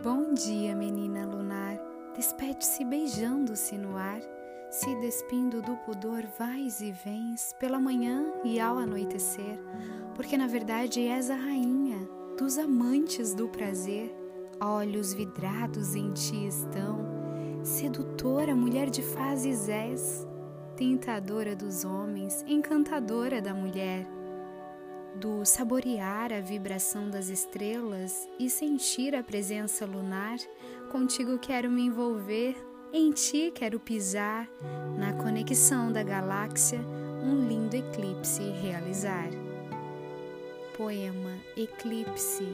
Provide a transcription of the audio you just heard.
Bom dia, menina lunar. Despede-se beijando-se no ar, se despindo do pudor, vais e vens pela manhã e ao anoitecer, porque na verdade és a rainha dos amantes do prazer. Olhos vidrados em ti estão, sedutora mulher de fases és, tentadora dos homens, encantadora da mulher do saborear a vibração das estrelas e sentir a presença lunar, contigo quero me envolver, em ti quero pisar, na conexão da galáxia, um lindo eclipse realizar. Poema Eclipse